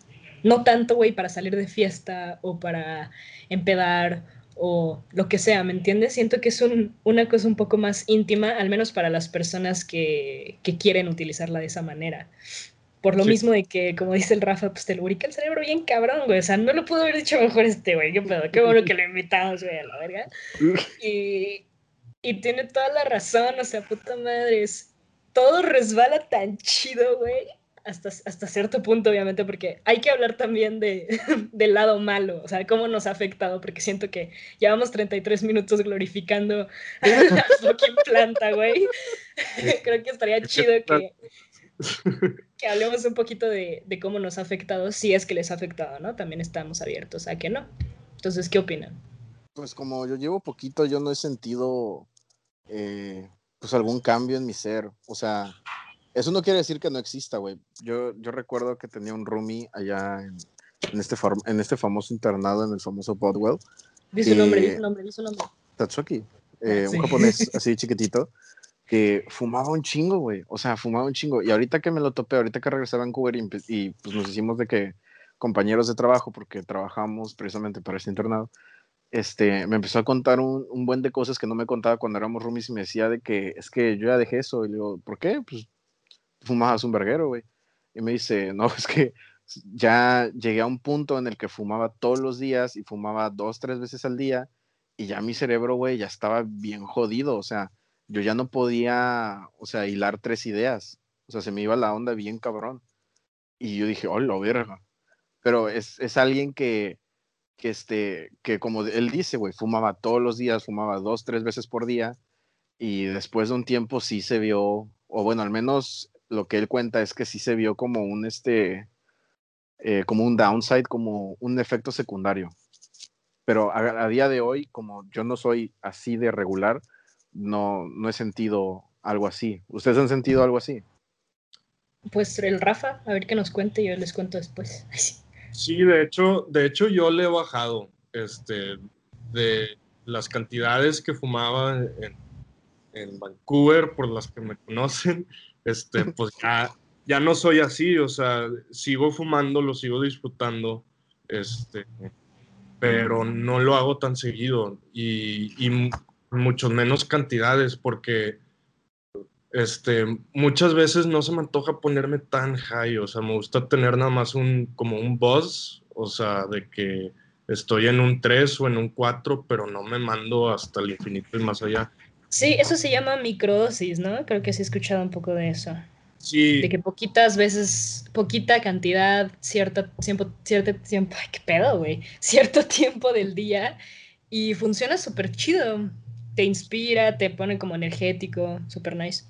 no tanto, güey, para salir de fiesta o para empedar o lo que sea, ¿me entiendes? Siento que es una cosa un poco más íntima, al menos para las personas que, quieren utilizarla de esa manera. Por lo mismo de que, como dice el Rafa, pues te lubrica el cerebro bien cabrón, güey. O sea, no lo pudo haber dicho mejor este, güey. Qué pedo, qué bueno que lo invitamos, güey, a la verga. Y, y tiene toda la razón, o sea, puta madre. todo resbala tan chido, güey hasta, hasta cierto punto, obviamente, porque hay que hablar también de, del lado malo, o sea, cómo nos ha afectado, porque siento que llevamos 33 minutos glorificando a la fucking planta, güey. Creo que estaría chido que, que hablemos un poquito de, de, cómo nos ha afectado, si es que les ha afectado, ¿no? También estamos abiertos a que no. Entonces, ¿qué opinan? Pues como yo llevo poquito, yo no he sentido eh, pues algún cambio en mi ser, o sea eso no quiere decir que no exista, güey. Yo, yo recuerdo que tenía un roomie allá en, en este, en este famoso internado, en el famoso Bodwell. Dice su nombre, dice su nombre, dice su nombre. Tatsuki, eh, un japonés así chiquitito, que fumaba un chingo, güey. O sea, fumaba un chingo. Y ahorita que me lo topé, ahorita que regresé a Vancouver y, y pues nos hicimos de que compañeros de trabajo, porque trabajamos precisamente para este internado, este, me empezó a contar un, un, buen de cosas que no me contaba cuando éramos roomies y me decía de que es que yo ya dejé eso. Y le digo, ¿por qué? Pues fumabas un verguero, güey. Y me dice, no, es que ya llegué a un punto en el que fumaba todos los días y fumaba dos, tres veces al día y ya mi cerebro, güey, ya estaba bien jodido, o sea, yo ya no podía, o sea, hilar tres ideas, o sea, se me iba la onda bien cabrón. Y yo dije, oh, la verga. Pero es, es alguien que, que, este, que como él dice, güey, fumaba todos los días, fumaba dos, tres veces por día y después de un tiempo sí se vio, o bueno, al menos lo que él cuenta es que sí se vio como un, este, eh, como un downside, como un efecto secundario. Pero a, día de hoy, como yo no soy así de regular, no, no he sentido algo así. ¿Ustedes han sentido algo así? Pues el Rafa, a ver qué nos cuente, yo les cuento después. Sí, de hecho, de hecho yo le he bajado este, de las cantidades que fumaba en, en Vancouver, por las que me conocen, este, pues ya, ya no soy así, o sea, sigo fumando, lo sigo disfrutando, este, pero no lo hago tan seguido y, y mucho menos cantidades porque este, muchas veces no se me antoja ponerme tan high, o sea, me gusta tener nada más un, como un buzz, o sea, de que estoy en un 3 o en un 4, pero no me mando hasta el infinito y más allá. Sí, eso se llama microdosis, ¿no? Creo que sí he escuchado un poco de eso. Sí. De que poquitas veces, poquita cantidad, cierta tiempo, cierto tiempo, ay, qué pedo, güey, cierto tiempo del día y funciona súper chido. Te inspira, te pone como energético, súper nice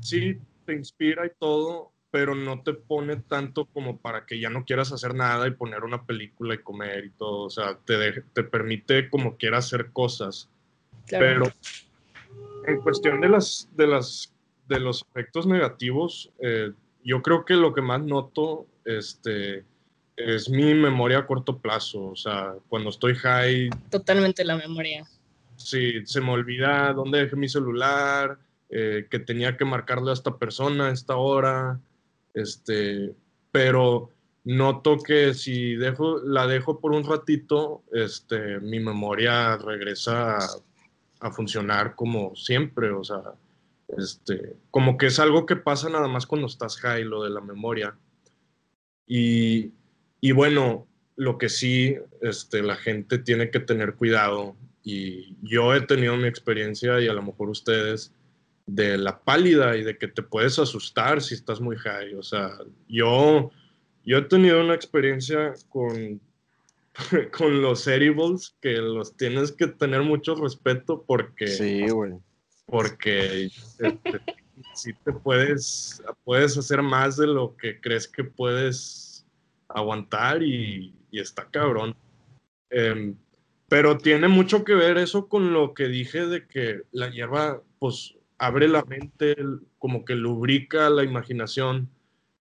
sí te inspira y todo, pero no te pone tanto como para que ya no quieras hacer nada y poner una película y comer y todo. O sea, te, te permite como quieras hacer cosas. Pero en cuestión de, las, de, las, de los efectos negativos, eh, yo creo que lo que más noto este, es mi memoria a corto plazo. O sea, cuando estoy high. Totalmente la memoria. Sí, se me olvida dónde dejé mi celular eh, que tenía que marcarle a esta persona a esta hora, este, pero noto que si dejo, la dejo por un ratito, este, mi memoria regresa a, funcionar como siempre, o sea, este, como que es algo que pasa nada más cuando estás high, lo de la memoria. Y, y bueno, lo que sí, este, la gente tiene que tener cuidado, y yo he tenido mi experiencia y a lo mejor ustedes, de la pálida y de que te puedes asustar si estás muy high. O sea, yo, yo he tenido una experiencia con, con los edibles que los tienes que tener mucho respeto porque... Sí, güey. Porque este, si te puedes, puedes hacer más de lo que crees que puedes aguantar y, y está cabrón. Em, pero tiene mucho que ver eso con lo que dije de que la hierba, pues abre la mente, como que lubrica la imaginación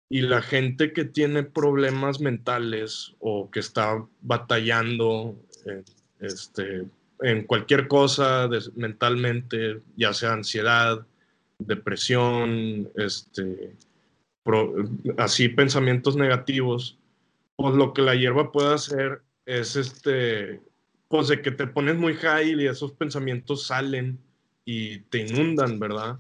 y la gente que tiene problemas mentales o que está batallando en, este, en cualquier cosa mentalmente, ya sea ansiedad, depresión, este, así pensamientos negativos, pues lo que la hierba puede hacer es este, pues de que te pones muy high y esos pensamientos salen y te inundan, ¿verdad?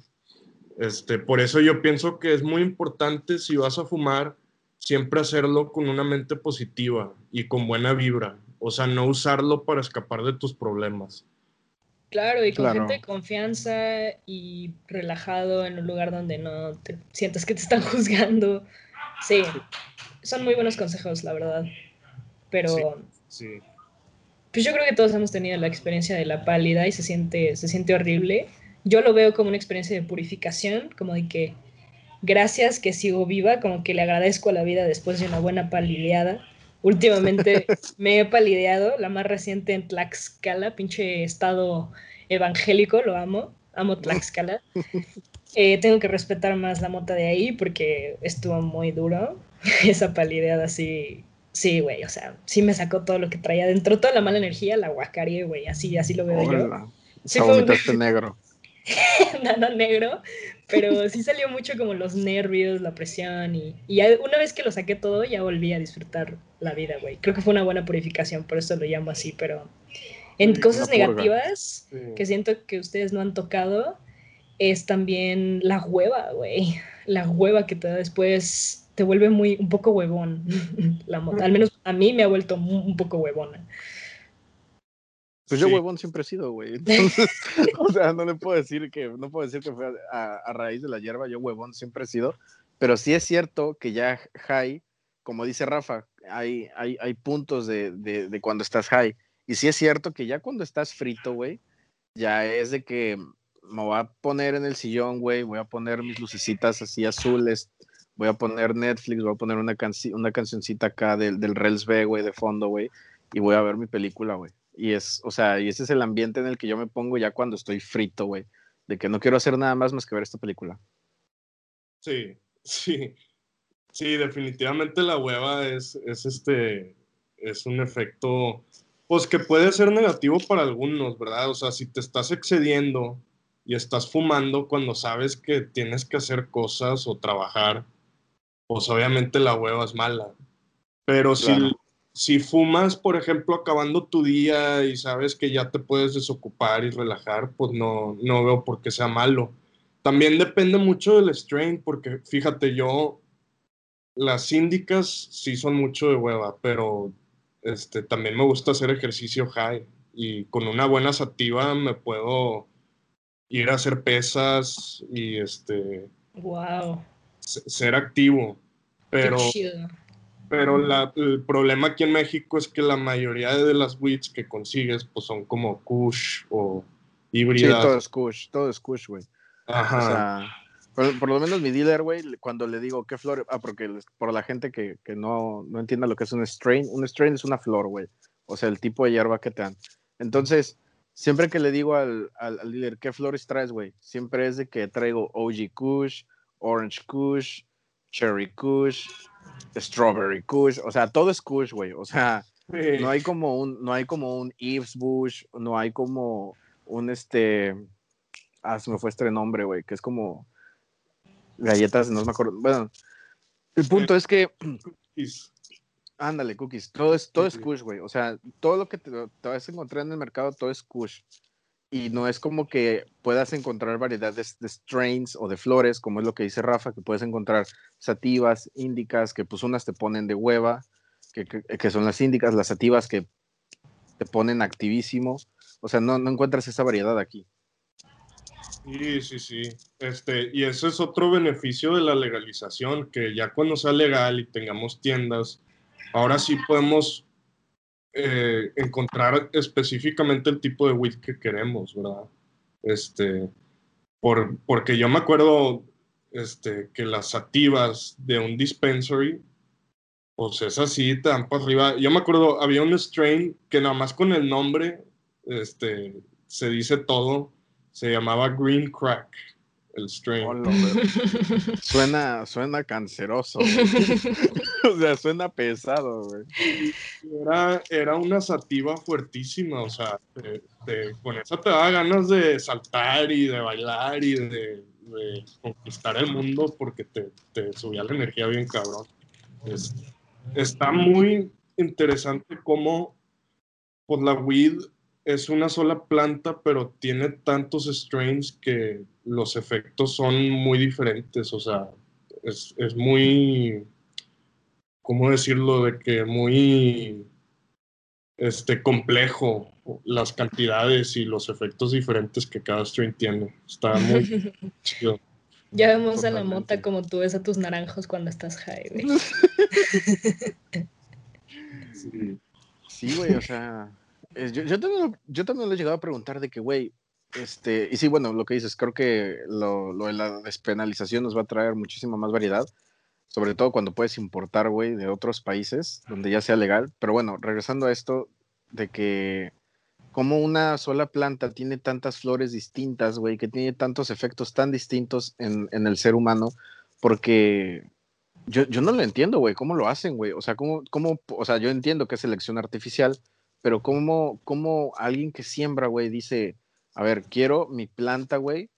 Este, por eso yo pienso que es muy importante si vas a fumar, siempre hacerlo con una mente positiva y con buena vibra. O sea, no usarlo para escapar de tus problemas. Claro, y con gente de confianza y relajado en un lugar donde no te sientas que te están juzgando. Sí, son muy buenos consejos, la verdad. Pero sí pues yo creo que todos hemos tenido la experiencia de la pálida y se siente, se siente horrible. Yo lo veo como una experiencia de purificación, como de que gracias que sigo viva, como que le agradezco a la vida después de una buena palideada. Últimamente me he palideado, la más reciente en Tlaxcala, pinche estado evangélico, lo amo, amo Tlaxcala. Eh, tengo que respetar más la mota de ahí porque estuvo muy duro, esa palideada así Sí, güey, o sea, sí me sacó todo lo que traía dentro, toda la mala energía, la guacarie, güey, así, así lo veo yo. Sí fue un... negro. Nada negro, pero sí salió mucho como los nervios, la presión y, y una vez que lo saqué todo ya volví a disfrutar la vida, güey. Creo que fue una buena purificación, por eso lo llamo así, pero en cosas negativas que siento que ustedes no han tocado es también la hueva, güey. La hueva que te da después te vuelve muy, un poco huevón la moto. Al menos a mí me ha vuelto un poco huevona. Pues yo huevón siempre he sido, güey. Entonces, o sea, no le puedo decir que, no puedo decir que fue a, raíz de la hierba, yo huevón siempre he sido. Pero sí es cierto que ya high, como dice Rafa, hay, hay, hay puntos de, de, de cuando estás high. Y sí es cierto que ya cuando estás frito, güey, ya es de que me voy a poner en el sillón, güey, voy a poner mis lucecitas así azules, voy a poner Netflix, voy a poner una, canci una cancioncita acá del, del Rels B, güey, de fondo, güey, y voy a ver mi película, güey. Y es, o sea, y ese es el ambiente en el que yo me pongo ya cuando estoy frito, güey, de que no quiero hacer nada más más que ver esta película. Sí, sí. Sí, definitivamente la hueva es, es este, es un efecto, pues que puede ser negativo para algunos, ¿verdad? O sea, si te estás excediendo y estás fumando cuando sabes que tienes que hacer cosas o trabajar, pues obviamente la hueva es mala. Pero si, si fumas, por ejemplo, acabando tu día y sabes que ya te puedes desocupar y relajar, pues no, no veo por qué sea malo. También depende mucho del strain, porque fíjate, yo, las síndicas sí son mucho de hueva, pero este, también me gusta hacer ejercicio high y con una buena sativa me puedo ir a hacer pesas y este wow. Ser activo. Pero, pero la, el problema aquí en México es que la mayoría de las weeds que consigues pues son como Kush o híbridas. Sí, todo es Kush, todo es Kush, güey. Ajá. O sea, por, lo menos mi dealer, güey, cuando le digo qué flor, ah, porque por la gente que, que no, no entienda lo que es un strain, un strain es una flor, güey. O sea, el tipo de hierba que te dan. Entonces, siempre que le digo al, al, al dealer qué flores traes, güey, siempre es de que traigo OG Kush, Orange Kush, Cherry Kush, Strawberry Kush, o sea, todo es Kush, güey. O sea, no hay como un, no hay como un Eves Bush, no hay como un este, ah, se me fue este nombre, güey, que es como galletas, no me acuerdo. Bueno, el punto es que. Cookies. Ándale, cookies. Todo es, todo es Kush, güey. O sea, todo lo que te, vas a encontrar en el mercado, todo es Kush. Y no es como que puedas encontrar variedades de strains o de flores, como es lo que dice Rafa, que puedes encontrar sativas, índicas, que pues unas te ponen de hueva, que, que, son las índicas, las sativas que te ponen activísimo. O sea, no, no encuentras esa variedad aquí. Sí, sí, sí. Este, y ese es otro beneficio de la legalización, que ya cuando sea legal y tengamos tiendas, ahora sí podemos eh, encontrar específicamente el tipo de weed que queremos, ¿verdad? Este, por, porque yo me acuerdo este, que las sativas de un dispensary, pues es así, te dan para arriba. Yo me acuerdo, había un strain que nada más con el nombre este, se dice todo se llamaba Green Crack, el strain. suena, suena canceroso. o sea, suena pesado, güey. Era, era una sativa fuertísima, o sea, con eso te da ganas de saltar y de bailar y de, conquistar el mundo porque te, te, subía la energía bien cabrón. está muy interesante cómo pues la weed es una sola planta, pero tiene tantos strains que los efectos son muy diferentes. O sea, es, muy, ¿cómo decirlo? De que muy este, complejo las cantidades y los efectos diferentes que cada strain tiene. Está muy chido. Ya vemos a la mota como tú ves a tus naranjos cuando estás high, Sí. Sí, güey, o sea, yo, también, yo también le he llegado a preguntar de que, güey, este, y sí, bueno, lo que dices, creo que lo, lo, de la despenalización nos va a traer muchísima más variedad, sobre todo cuando puedes importar, güey, de otros países donde ya sea legal. Pero bueno, regresando a esto de que como una sola planta tiene tantas flores distintas, güey, que tiene tantos efectos tan distintos en, en el ser humano, porque yo, yo no lo entiendo, güey, cómo lo hacen, güey. O sea, cómo, cómo, o sea, yo entiendo que es selección artificial, pero como, como alguien que siembra, güey, dice, a ver, quiero mi planta, güey,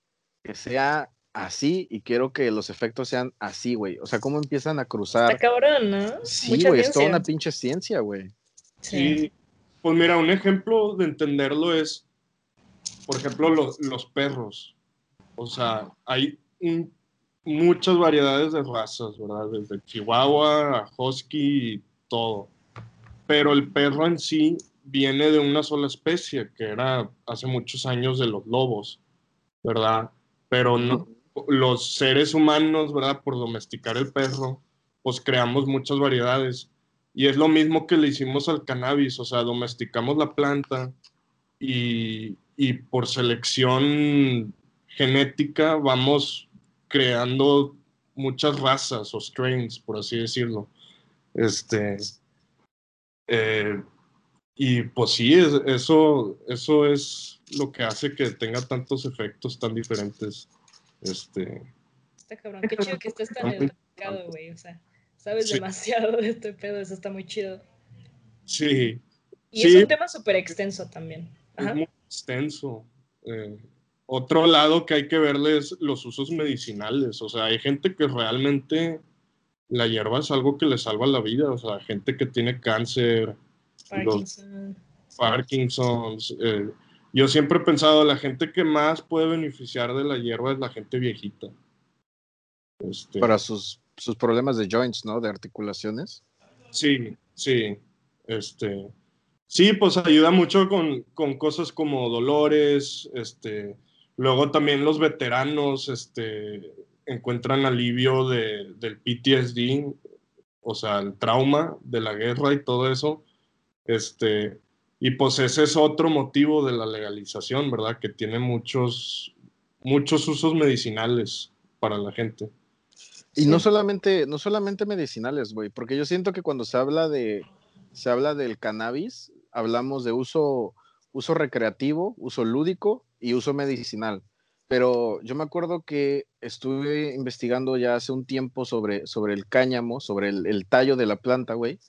que sea así y quiero que los efectos sean así, güey. O sea, cómo empiezan a cruzar. Está cabrón, ¿no? Sí, güey, es toda una pinche ciencia, güey. Sí. Pues mira, un ejemplo de entenderlo es, por ejemplo, los, los perros. O sea, hay muchas variedades de razas, ¿verdad? Desde Chihuahua a Husky y todo. Pero el perro en sí viene de una sola especie, que era hace muchos años de los lobos, ¿verdad? Pero no, los seres humanos, ¿verdad? Por domesticar el perro, pues creamos muchas variedades. Y es lo mismo que le hicimos al cannabis, o sea, domesticamos la planta y, y por selección genética vamos creando muchas razas o strains, por así decirlo. Este, eh, y pues sí, eso, eso es lo que hace que tenga tantos efectos tan diferentes. Este, está cabrón, qué chido que estés tan educado, güey. O sea, sabes demasiado de este pedo, eso está muy chido. Sí. Y es un tema súper extenso también. Es muy extenso. Eh, otro lado que hay que verle es los usos medicinales. O sea, hay gente que realmente la hierba es algo que le salva la vida. O sea, gente que tiene cáncer, Parkinson. Parkinson's. Eh, yo siempre he pensado, la gente que más puede beneficiar de la hierba es la gente viejita. Este, Para sus, sus problemas de joints, ¿no? De articulaciones. Sí, sí. Este, sí, pues ayuda mucho con, con cosas como dolores, este, Luego también los veteranos este, encuentran alivio de, del PTSD, o sea, el trauma de la guerra y todo eso. Este, y pues ese es otro motivo de la legalización, ¿verdad? Que tiene muchos, muchos usos medicinales para la gente. Y no solamente, no solamente medicinales, güey, porque yo siento que cuando se habla de, se habla del cannabis, hablamos de uso, uso recreativo, uso lúdico y uso medicinal. Pero yo me acuerdo que estuve investigando ya hace un tiempo sobre, sobre el cáñamo, sobre el, tallo de la planta, güey.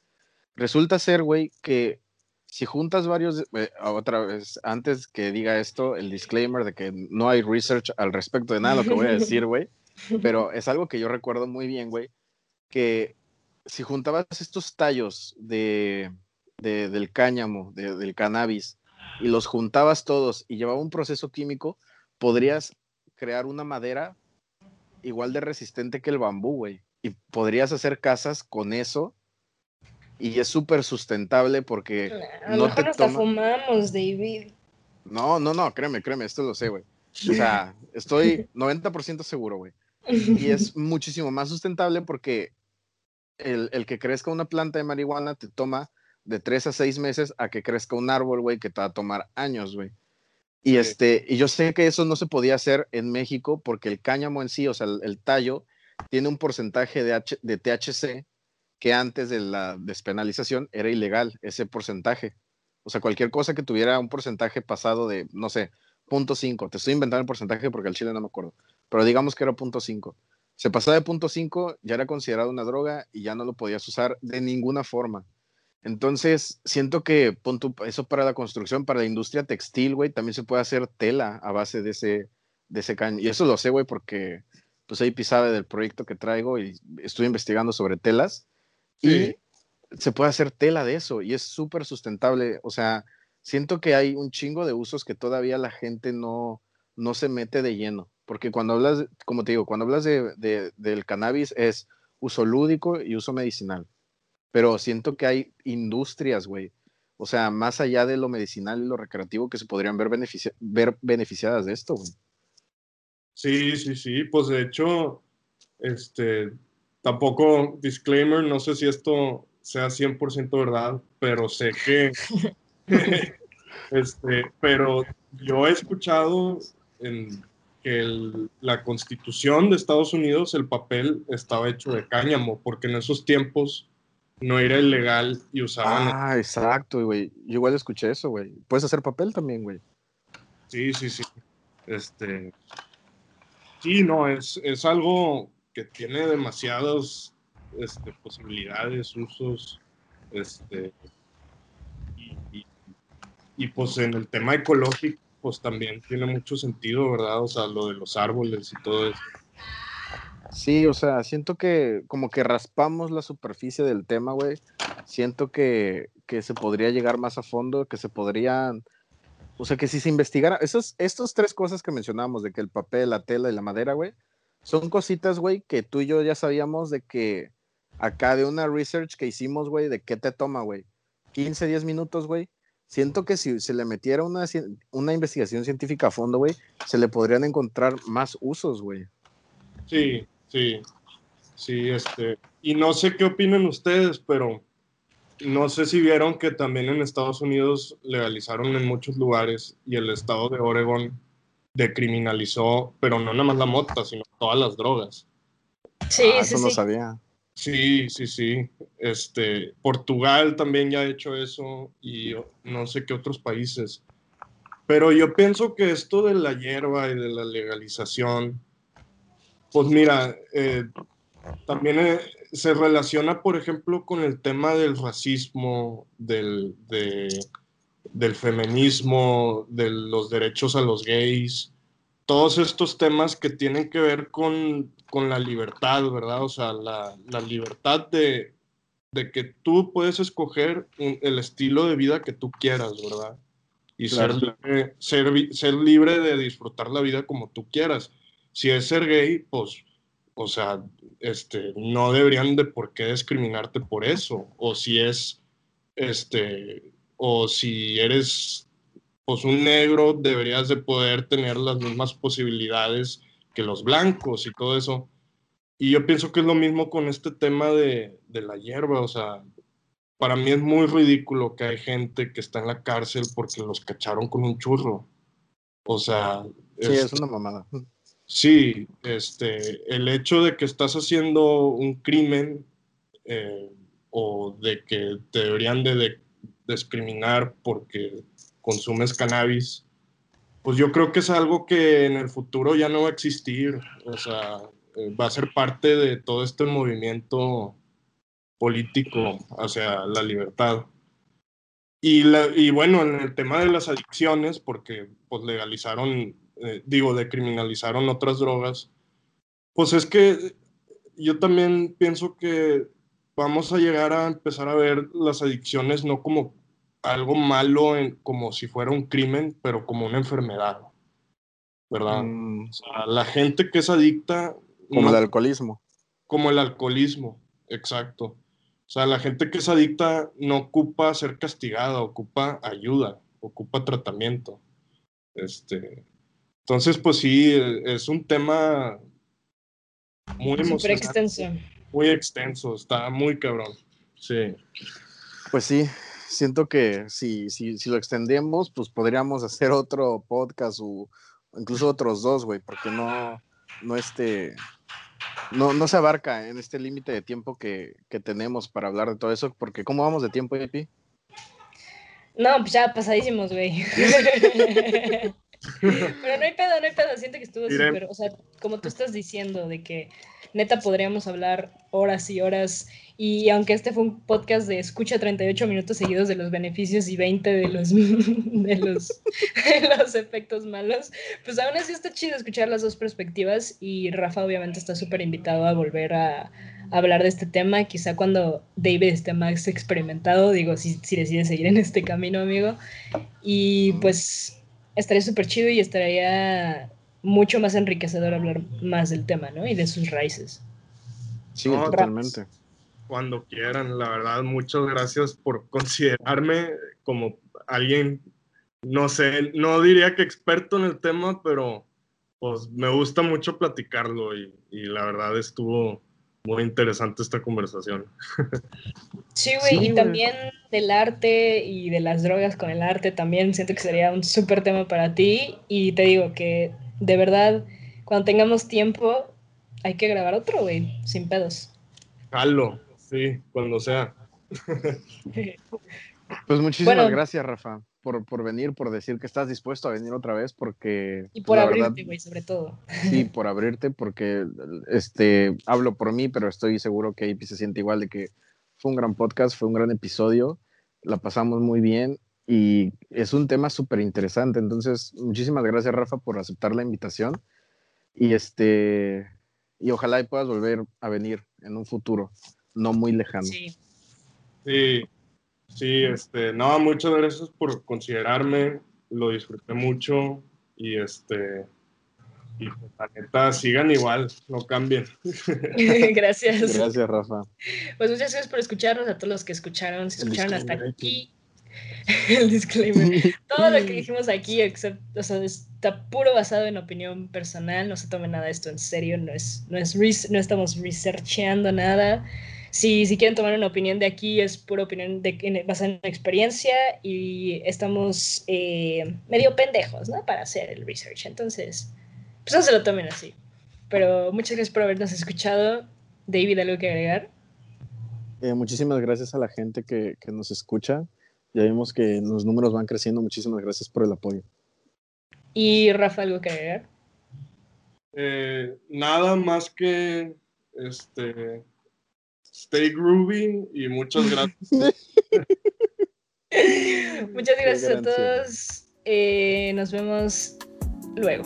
Resulta ser, güey, que si juntas varios, eh, otra vez, antes que diga esto, el disclaimer de que no hay research al respecto de nada lo que voy a decir, güey, pero es algo que yo recuerdo muy bien, güey, que si juntabas estos tallos de, del cáñamo, del cannabis, y los juntabas todos y llevaba un proceso químico, podrías crear una madera igual de resistente que el bambú, güey. Y podrías hacer casas con eso. Y es súper sustentable porque no te hasta fumamos, David. No, no, no, créeme, créeme, esto lo sé, güey. O sea, estoy 90% seguro, güey. Y es muchísimo más sustentable porque el, el, que crezca una planta de marihuana te toma de tres a seis meses a que crezca un árbol, güey, que te va a tomar años, güey. Y, este, y yo sé que eso no se podía hacer en México porque el cáñamo en sí, o sea, el, tallo, tiene un porcentaje de, de THC que antes de la despenalización era ilegal, ese porcentaje. O sea, cualquier cosa que tuviera un porcentaje pasado de, no sé, punto .5, te estoy inventando el porcentaje porque el chile no me acuerdo, pero digamos que era punto .5. Se pasaba de punto .5, ya era considerado una droga y ya no lo podías usar de ninguna forma. Entonces, siento que punto, eso para la construcción, para la industria textil, güey, también se puede hacer tela a base de ese, de ese caño. Y eso lo sé, güey, porque pues ahí pisaba del proyecto que traigo y estoy investigando sobre telas. Y se puede hacer tela de eso y es súper sustentable. O sea, siento que hay un chingo de usos que todavía la gente no, no se mete de lleno. Porque cuando hablas, como te digo, cuando hablas de, del cannabis es uso lúdico y uso medicinal pero siento que hay industrias, güey. O sea, más allá de lo medicinal y lo recreativo que se podrían ver, ver beneficiadas de esto, güey. Sí, sí, sí. Pues de hecho, este, tampoco, disclaimer, no sé si esto sea 100% verdad, pero sé que, este, pero yo he escuchado en que la constitución de Estados Unidos, el papel estaba hecho de cáñamo, porque en esos tiempos no era ilegal y usaban. Ah, exacto, güey. Yo igual escuché eso, güey. Puedes hacer papel también, güey. Sí, sí, sí. Este. Sí, no, es, es algo que tiene demasiadas este, posibilidades, usos. Este. Y, pues en el tema ecológico, pues también tiene mucho sentido, ¿verdad? O sea, lo de los árboles y todo eso. Sí, o sea, siento que como que raspamos la superficie del tema, güey. Siento que, que, se podría llegar más a fondo, que se podrían, o sea, que si se investigara, esos, estos tres cosas que mencionamos, de que el papel, la tela y la madera, güey, son cositas, güey, que tú y yo ya sabíamos de que acá de una research que hicimos, güey, de qué te toma, güey. 15, 10 minutos, güey. Siento que si se le metiera una, una investigación científica a fondo, güey, se le podrían encontrar más usos, güey. Sí, Sí, sí, este, y no sé qué opinan ustedes, pero no sé si vieron que también en Estados Unidos legalizaron en muchos lugares y el estado de Oregon decriminalizó, pero no nada más la mota, sino todas las drogas. Sí, Ah, sí, eso no sí. sabía. Sí, sí, sí. Este, Portugal también ya ha hecho eso y no sé qué otros países. Pero yo pienso que esto de la hierba y de la legalización, pues mira, eh, también eh, se relaciona, por ejemplo, con el tema del racismo, del, de- del feminismo, de los derechos a los gays, todos estos temas que tienen que ver con, con la libertad, ¿verdad? O sea, la, la libertad de, de que tú puedes escoger un- el estilo de vida que tú quieras, ¿verdad? Y Claro. ser, libre, ser, vi- ser libre de disfrutar la vida como tú quieras. Si es ser gay, pues, o sea, este, no deberían de por qué discriminarte por eso. O si es, este, o si eres, pues, un negro, deberías de poder tener las mismas posibilidades que los blancos y todo eso. Y yo pienso que es lo mismo con este tema de, de la hierba, o sea, para mí es muy ridículo que hay gente que está en la cárcel porque los cacharon con un churro. O sea, Sí, es- es una mamada. Sí, este, el hecho de que estás haciendo un crimen eh, o de que te deberían de, de- discriminar porque consumes cannabis, pues yo creo que es algo que en el futuro ya no va a existir. O sea, eh, va a ser parte de todo este movimiento político hacia la libertad. Y, la, y bueno, en el tema de las adicciones, porque pues legalizaron, eh, digo, decriminalizaron otras drogas, pues es que yo también pienso que vamos a llegar a empezar a ver las adicciones no como algo malo, en- como si fuera un crimen, pero como una enfermedad, ¿verdad? Mm, O sea, la gente que es adicta, como no- el alcoholismo. como el alcoholismo, exacto. O sea, la gente que es adicta no ocupa ser castigada, ocupa ayuda, ocupa tratamiento. Este, entonces, pues sí, es un tema muy Súper emocionante, extenso. muy extenso, está muy cabrón. Sí, Pues sí, siento que si, si, si lo extendemos, pues podríamos hacer otro podcast o incluso otros dos, güey, porque no, no este, no, no se abarca en este límite de tiempo que, que tenemos para hablar de todo eso, porque ¿cómo vamos de tiempo, Epi? No, pues ya pasadísimos, güey. Pero no hay pedo, no hay pedo. Siento que estuvo súper. O sea, como tú estás diciendo, de que neta podríamos hablar horas y horas. Y aunque este fue un podcast de escucha 38 minutos seguidos de los beneficios y 20 de los, de los, de los efectos malos, pues aún así está chido escuchar las dos perspectivas. Y Rafa, obviamente, está súper invitado a volver a, a hablar de este tema. Quizá cuando David esté más experimentado, digo, si, si decide seguir en este camino, amigo. Y pues estaría súper chido y estaría mucho más enriquecedor hablar más del tema, ¿no? Y de sus raíces. Sí, No, totalmente. Cuando quieran, la verdad, muchas gracias por considerarme como alguien, no sé, no diría que experto en el tema, pero pues me gusta mucho platicarlo y, y la verdad estuvo muy interesante esta conversación. Sí, güey, Sí, y también del arte y de las drogas con el arte también siento que sería un súper tema para ti. Y te digo que de verdad, cuando tengamos tiempo, hay que grabar otro, güey, sin pedos. Jalo, sí, cuando sea. Pues muchísimas Bueno. gracias, Rafa, por, por venir, por decir que estás dispuesto a venir otra vez, porque Y por la abrirte, güey, sobre todo. sí, por abrirte, porque este hablo por mí, pero estoy seguro que AP se siente igual de que fue un gran podcast, fue un gran episodio, la pasamos muy bien y es un tema súper interesante. Entonces, muchísimas gracias, Rafa, por aceptar la invitación y este y ojalá y puedas volver a venir en un futuro no muy lejano. Sí. Sí, sí, este, no, muchas gracias por considerarme, lo disfruté mucho y este, y pues, la neta, sigan igual, no cambien. Gracias. Gracias, Rafa. Pues muchas gracias por escucharnos, a todos los que escucharon, si El escucharon hasta aquí. El disclaimer. Todo lo que dijimos aquí, excepto, o sea, está puro basado en opinión personal, no se tome nada de esto en serio, no es, no es no estamos researchando nada. Si, si quieren tomar una opinión de aquí, es pura opinión de, en- basada en experiencia y estamos eh, medio pendejos, ¿no? Para hacer el research. Entonces, pues no se lo tomen así. Pero muchas gracias por habernos escuchado David, ¿algo que agregar? Eh, muchísimas gracias a la gente que, que nos escucha. Ya vimos que los números van creciendo. Muchísimas gracias por el apoyo. ¿Y Rafa, algo que agregar? Eh, nada más que este stay groovy y muchas gracias. muchas gracias a todos. Eh, nos vemos luego.